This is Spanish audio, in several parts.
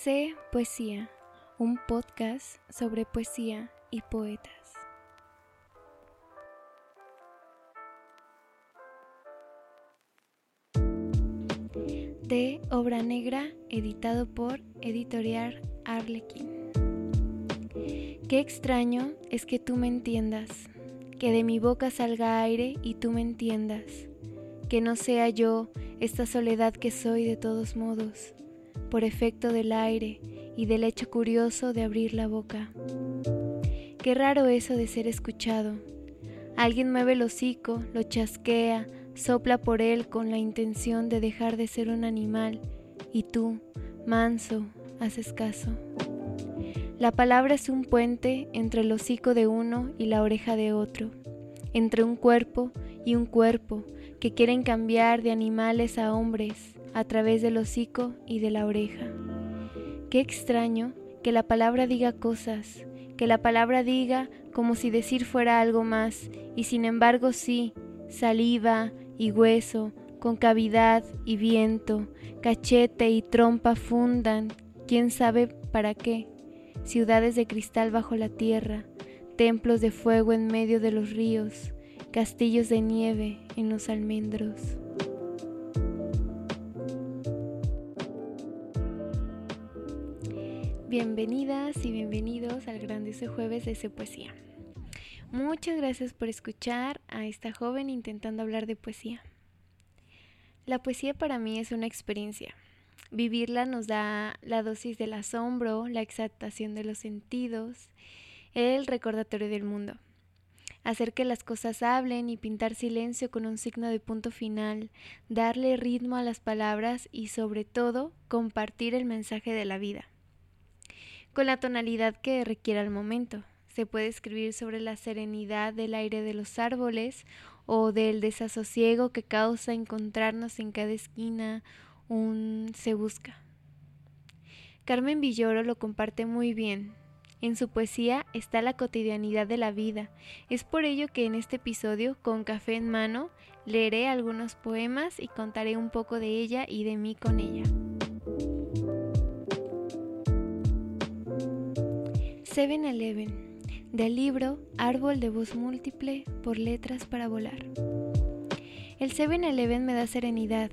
Sé Poesía, un podcast sobre poesía y poetas. De Obra Negra, editado por Editorial Arlequín. Qué extraño es que tú me entiendas, que de mi boca salga aire y tú me entiendas, que no sea yo esta soledad que soy de todos modos, por efecto del aire y del hecho curioso de abrir la boca. Qué raro eso de ser escuchado. Alguien mueve el hocico, lo chasquea, sopla por él con la intención de dejar de ser un animal, y tú, manso, haces caso. La palabra es un puente entre el hocico de uno y la oreja de otro, entre un cuerpo y un cuerpo que quieren cambiar de animales a hombres a través del hocico y de la oreja. Qué extraño que la palabra diga cosas, que la palabra diga como si decir fuera algo más, y sin embargo sí, saliva y hueso, concavidad y viento, cachete y trompa fundan, quién sabe para qué ciudades de cristal bajo la tierra, templos de fuego en medio de los ríos, castillos de nieve en los almendros. Bienvenidas y bienvenidos al grandioso jueves de ese poesía. Muchas gracias por escuchar a esta joven intentando hablar de poesía. La poesía para mí es una experiencia, Vivirla nos da la dosis del asombro, la exaltación de los sentidos, el recordatorio del mundo. Hacer que las cosas hablen y pintar silencio con un signo de punto final, darle ritmo a las palabras y sobre todo compartir el mensaje de la vida. Con la tonalidad que requiera el momento. Se puede escribir sobre la serenidad del aire de los árboles o del desasosiego que causa encontrarnos en cada esquina un se busca. Carmen Villoro lo comparte muy bien. En su poesía está la cotidianidad de la vida. Es por ello que en este episodio, con café en mano, leeré algunos poemas y contaré un poco de ella y de mí con ella. 7-Eleven, del libro Árbol de voz múltiple por letras para volar. El 7-Eleven me da serenidad,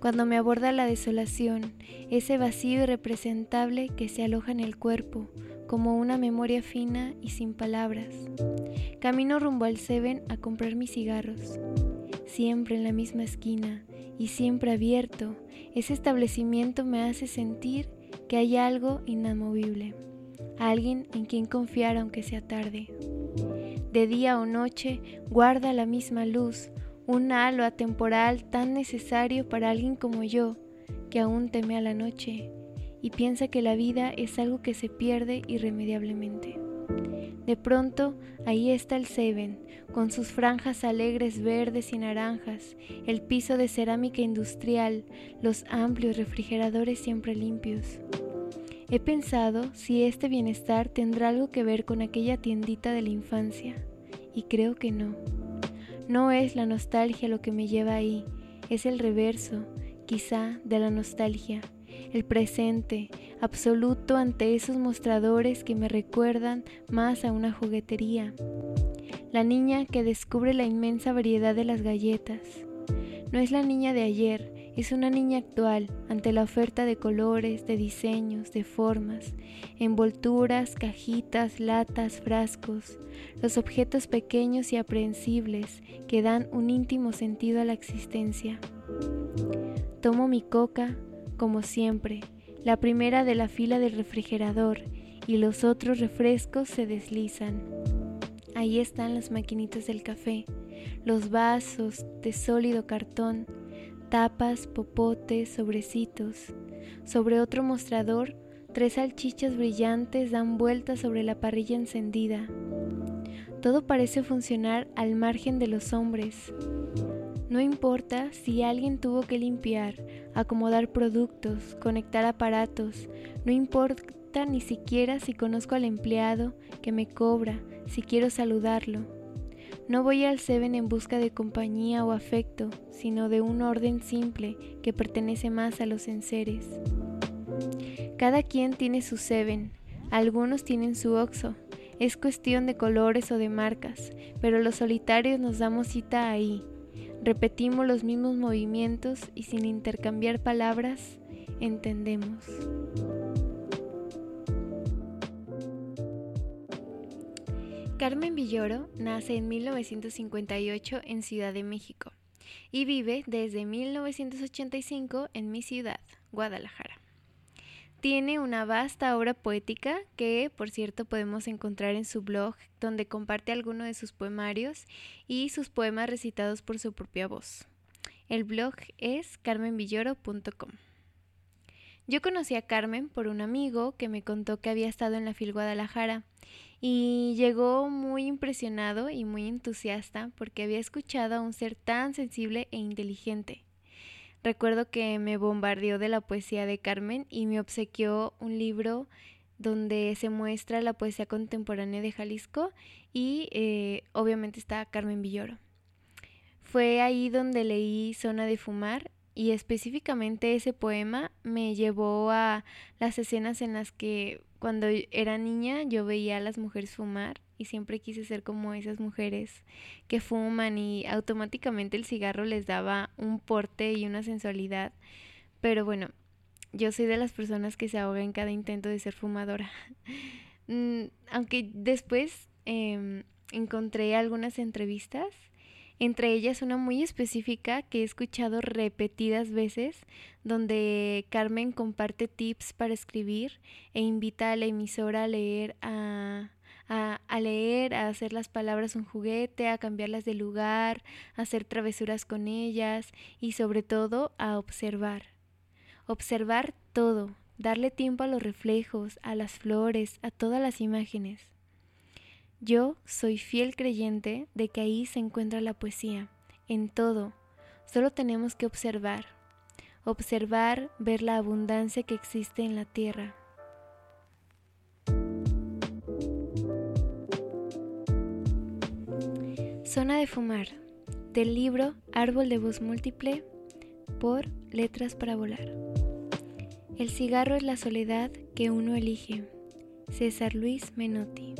cuando me aborda la desolación, ese vacío irrepresentable que se aloja en el cuerpo, como una memoria fina y sin palabras. Camino rumbo al Seven a comprar mis cigarros. Siempre en la misma esquina y siempre abierto, ese establecimiento me hace sentir que hay algo inamovible, alguien en quien confiar aunque sea tarde. De día o noche guarda la misma luz, un halo atemporal tan necesario para alguien como yo, que aún teme a la noche y piensa que la vida es algo que se pierde irremediablemente. De pronto, ahí está el Seven, con sus franjas alegres verdes y naranjas, el piso de cerámica industrial, los amplios refrigeradores siempre limpios. He pensado si este bienestar tendrá algo que ver con aquella tiendita de la infancia, y creo que no. No es la nostalgia lo que me lleva ahí, es el reverso, quizá, de la nostalgia, el presente, absoluto ante esos mostradores que me recuerdan más a una juguetería. La niña que descubre la inmensa variedad de las galletas. No es la niña de ayer, es una niña actual ante la oferta de colores, de diseños, de formas, envolturas, cajitas, latas, frascos, los objetos pequeños y aprehensibles que dan un íntimo sentido a la existencia. Tomo mi coca, como siempre, la primera de la fila del refrigerador, y los otros refrescos se deslizan. Ahí están las maquinitas del café, los vasos de sólido cartón, tapas, popotes, sobrecitos. Sobre otro mostrador, tres salchichas brillantes dan vueltas sobre la parrilla encendida. Todo parece funcionar al margen de los hombres. No importa si alguien tuvo que limpiar, acomodar productos, conectar aparatos, no importa ni siquiera si conozco al empleado que me cobra, si quiero saludarlo. No voy al Seven en busca de compañía o afecto, sino de un orden simple que pertenece más a los enseres. Cada quien tiene su Seven, algunos tienen su Oxo. Es cuestión de colores o de marcas, pero los solitarios nos damos cita ahí. Repetimos los mismos movimientos y sin intercambiar palabras, entendemos. Carmen Villoro nace en 1958 en Ciudad de México y vive desde 1985 en mi ciudad, Guadalajara. Tiene una vasta obra poética que, por cierto, podemos encontrar en su blog, donde comparte algunos de sus poemarios y sus poemas recitados por su propia voz. El blog es carmenvilloro.com. Yo conocí a Carmen por un amigo que me contó que había estado en la FIL Guadalajara y llegó muy impresionado y muy entusiasta porque había escuchado a un ser tan sensible e inteligente. Recuerdo que me bombardeó de la poesía de Carmen y me obsequió un libro donde se muestra la poesía contemporánea de Jalisco y eh, obviamente está Carmen Villoro. Fue ahí donde leí Zona de Fumar y específicamente ese poema me llevó a las escenas en las que cuando era niña yo veía a las mujeres fumar y siempre quise ser como esas mujeres que fuman y automáticamente el cigarro les daba un porte y una sensualidad. Pero bueno, yo soy de las personas que se ahoga en cada intento de ser fumadora. Mm, aunque después em, encontré algunas entrevistas, entre ellas una muy específica que he escuchado repetidas veces, donde Carmen comparte tips para escribir e invita a la emisora a leer a leer, a hacer las palabras un juguete, a cambiarlas de lugar, a hacer travesuras con ellas y sobre todo a observar. Observar todo, darle tiempo a los reflejos, a las flores, a todas las imágenes. Yo soy fiel creyente de que ahí se encuentra la poesía, en todo. Solo tenemos que observar. Observar, ver la abundancia que existe en la tierra. Zona de Fumar, del libro Árbol de Voz Múltiple por Letras para Volar. El cigarro es la soledad que uno elige. César Luis Menotti.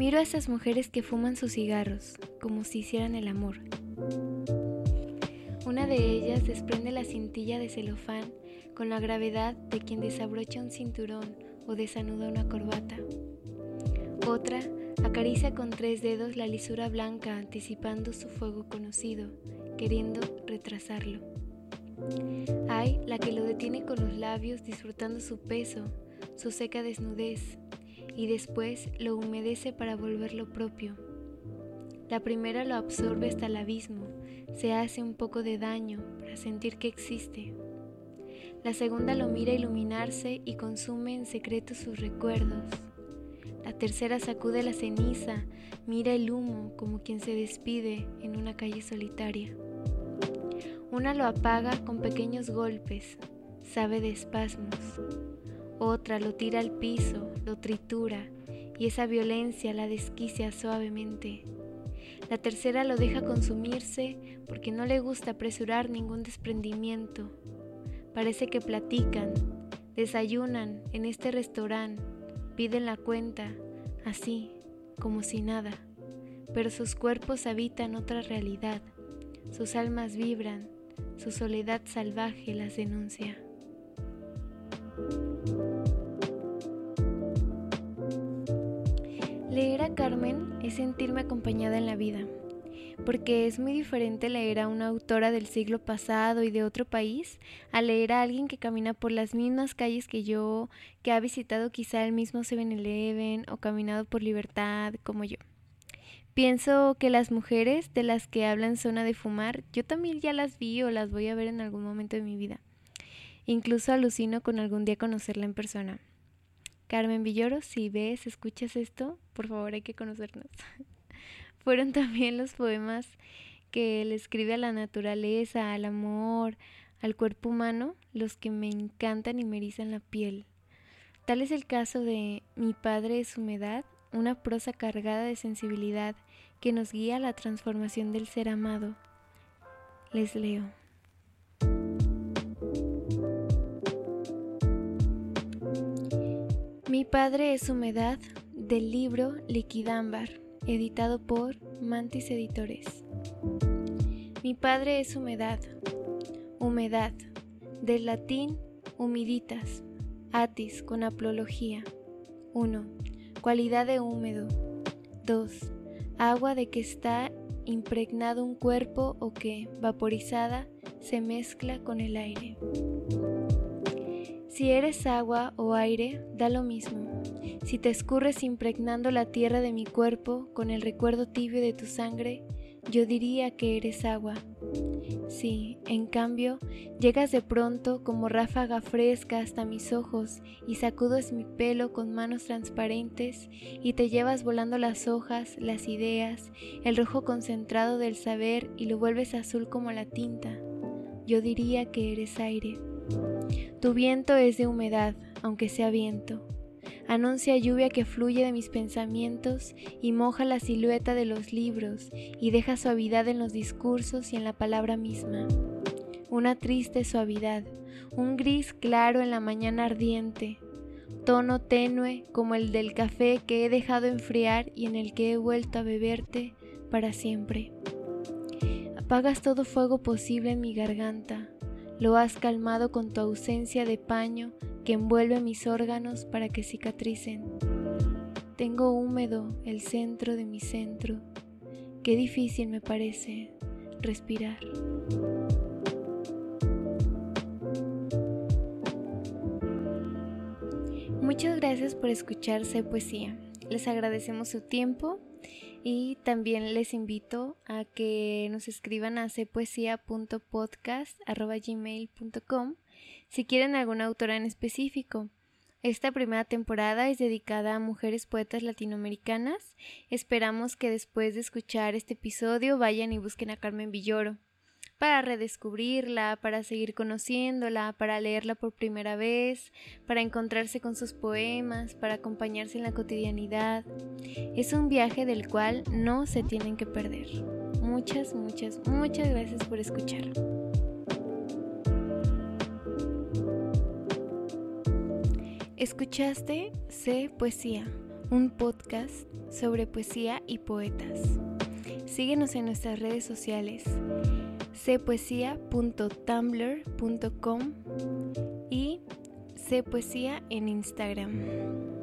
Miro a esas mujeres que fuman sus cigarros, como si hicieran el amor. Una de ellas desprende la cintilla de celofán con la gravedad de quien desabrocha un cinturón o desanuda una corbata. Otra Acaricia con tres dedos la lisura blanca anticipando su fuego conocido, queriendo retrasarlo. Hay la que lo detiene con los labios disfrutando su peso, su seca desnudez, y después lo humedece para volverlo propio. La primera lo absorbe hasta el abismo, se hace un poco de daño para sentir que existe. La segunda lo mira iluminarse y consume en secreto sus recuerdos la tercera sacude la ceniza, mira el humo como quien se despide en una calle solitaria. Una lo apaga con pequeños golpes, sabe de espasmos. Otra lo tira al piso, lo tritura y esa violencia la desquicia suavemente. La tercera lo deja consumirse porque no le gusta apresurar ningún desprendimiento. Parece que platican, desayunan en este restaurante piden la cuenta, así, como si nada, pero sus cuerpos habitan otra realidad, sus almas vibran, su soledad salvaje las denuncia. Carmen es sentirme acompañada en la vida porque es muy diferente leer a una autora del siglo pasado y de otro país a leer a alguien que camina por las mismas calles que yo, que ha visitado quizá el mismo 7-Eleven o caminado por libertad como yo. Pienso que las mujeres de las que hablan zona de fumar, yo también ya las vi o las voy a ver en algún momento de mi vida. Incluso alucino con algún día conocerla en persona. Carmen Villoro, si ves, escuchas esto, por favor hay que conocernos. fueron también los poemas que él escribe a la naturaleza, al amor, al cuerpo humano, los que me encantan y me erizan la piel. Tal es el caso de Mi Padre es humedad, una prosa cargada de sensibilidad que nos guía a la transformación del ser amado. Les leo. Mi padre es humedad del libro Liquidámbar, editado por Mantis Editores. Mi padre es humedad, humedad, del latín humiditas, atis con aplología. 1. Cualidad de húmedo. 2. Agua de que está impregnado un cuerpo o que, vaporizada, se mezcla con el aire. Si eres agua o aire, da lo mismo. Si te escurres impregnando la tierra de mi cuerpo con el recuerdo tibio de tu sangre, yo diría que eres agua. Si, en cambio, llegas de pronto como ráfaga fresca hasta mis ojos y sacudes mi pelo con manos transparentes y te llevas volando las hojas, las ideas, el rojo concentrado del saber y lo vuelves azul como la tinta, yo diría que eres aire. Tu viento es de humedad, aunque sea viento. Anuncia lluvia que fluye de mis pensamientos y moja la silueta de los libros y deja suavidad en los discursos y en la palabra misma. Una triste suavidad, un gris claro en la mañana ardiente, tono tenue como el del café que he dejado enfriar y en el que he vuelto a beberte para siempre. Apagas todo fuego posible en mi garganta, lo has calmado con tu ausencia de paño que envuelve mis órganos para que cicatricen. Tengo húmedo el centro de mi centro. Qué difícil me parece respirar. Muchas gracias por escucharse poesía. Les agradecemos su tiempo y también les invito a que nos escriban a cpoesia.podcast.gmail.com si quieren alguna autora en específico. Esta primera temporada es dedicada a mujeres poetas latinoamericanas. Esperamos que después de escuchar este episodio vayan y busquen a Carmen Villoro para redescubrirla, para seguir conociéndola, para leerla por primera vez, para encontrarse con sus poemas, para acompañarse en la cotidianidad. Es un viaje del cual no se tienen que perder. Muchas, muchas, muchas gracias por escuchar. Escuchaste C Poesía, un podcast sobre poesía y poetas. Síguenos en nuestras redes sociales cpoesia.tumblr.com y cpoesia en Instagram.